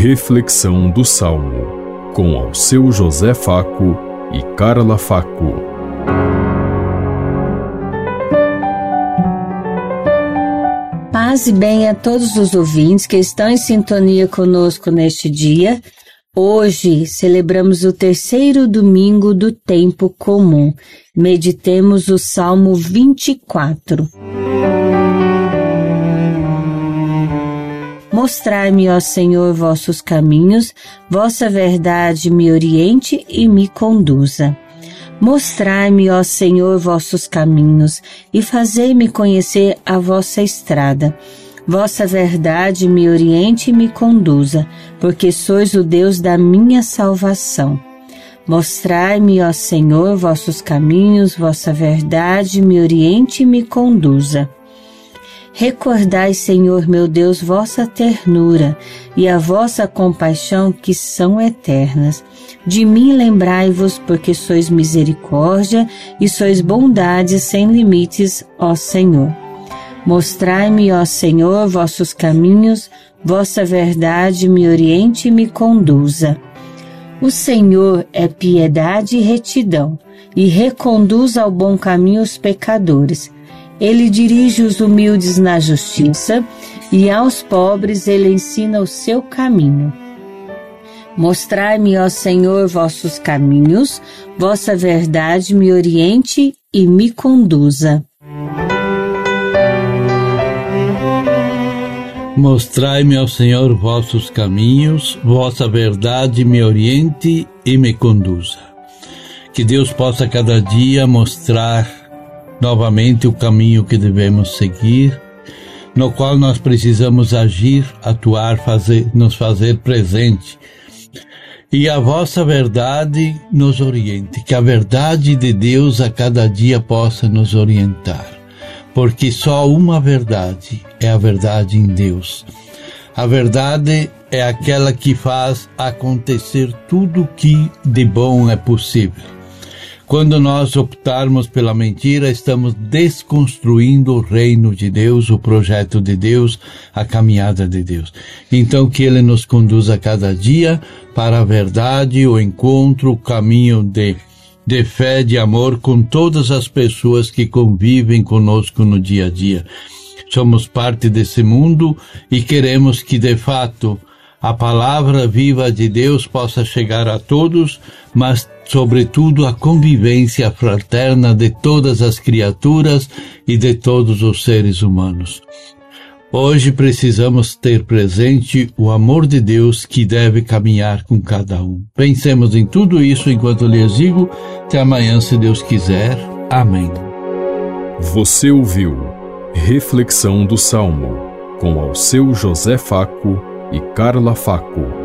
Reflexão do Salmo, com ao seu José Faco e Carla Faco. Paz e bem a todos os ouvintes que estão em sintonia conosco neste dia. Hoje celebramos o terceiro domingo do tempo comum. Meditemos o Salmo 24. Mostrai-me, ó Senhor, vossos caminhos, vossa verdade me oriente e me conduza. Mostrai-me, ó Senhor, vossos caminhos e fazei-me conhecer a vossa estrada. Vossa verdade me oriente e me conduza, porque sois o Deus da minha salvação. Mostrai-me, ó Senhor, vossos caminhos, vossa verdade me oriente e me conduza. Recordai, Senhor meu Deus, vossa ternura e a vossa compaixão que são eternas. De mim lembrai-vos, porque sois misericórdia e sois bondade sem limites, ó Senhor. Mostrai-me, ó Senhor, vossos caminhos, vossa verdade me oriente e me conduza. O Senhor é piedade e retidão, e reconduz ao bom caminho os pecadores ele dirige os humildes na justiça e aos pobres ele ensina o seu caminho. Mostrai-me, ó Senhor, vossos caminhos, vossa verdade me oriente e me conduza. Mostrai-me, ó Senhor, vossos caminhos, vossa verdade me oriente e me conduza. Que Deus possa cada dia mostrar novamente o caminho que devemos seguir, no qual nós precisamos agir, atuar, fazer, nos fazer presente. E a vossa verdade nos oriente, que a verdade de Deus a cada dia possa nos orientar, porque só uma verdade é a verdade em Deus. A verdade é aquela que faz acontecer tudo o que de bom é possível. Quando nós optarmos pela mentira, estamos desconstruindo o reino de Deus, o projeto de Deus, a caminhada de Deus. Então, que Ele nos conduza cada dia para a verdade, o encontro, o caminho de, de fé, de amor com todas as pessoas que convivem conosco no dia a dia. Somos parte desse mundo e queremos que, de fato, a palavra viva de Deus possa chegar a todos, mas, sobretudo, a convivência fraterna de todas as criaturas e de todos os seres humanos. Hoje precisamos ter presente o amor de Deus que deve caminhar com cada um. Pensemos em tudo isso enquanto lhes digo. Até amanhã, se Deus quiser. Amém. Você ouviu Reflexão do Salmo com ao seu José Faco e Carla Faco.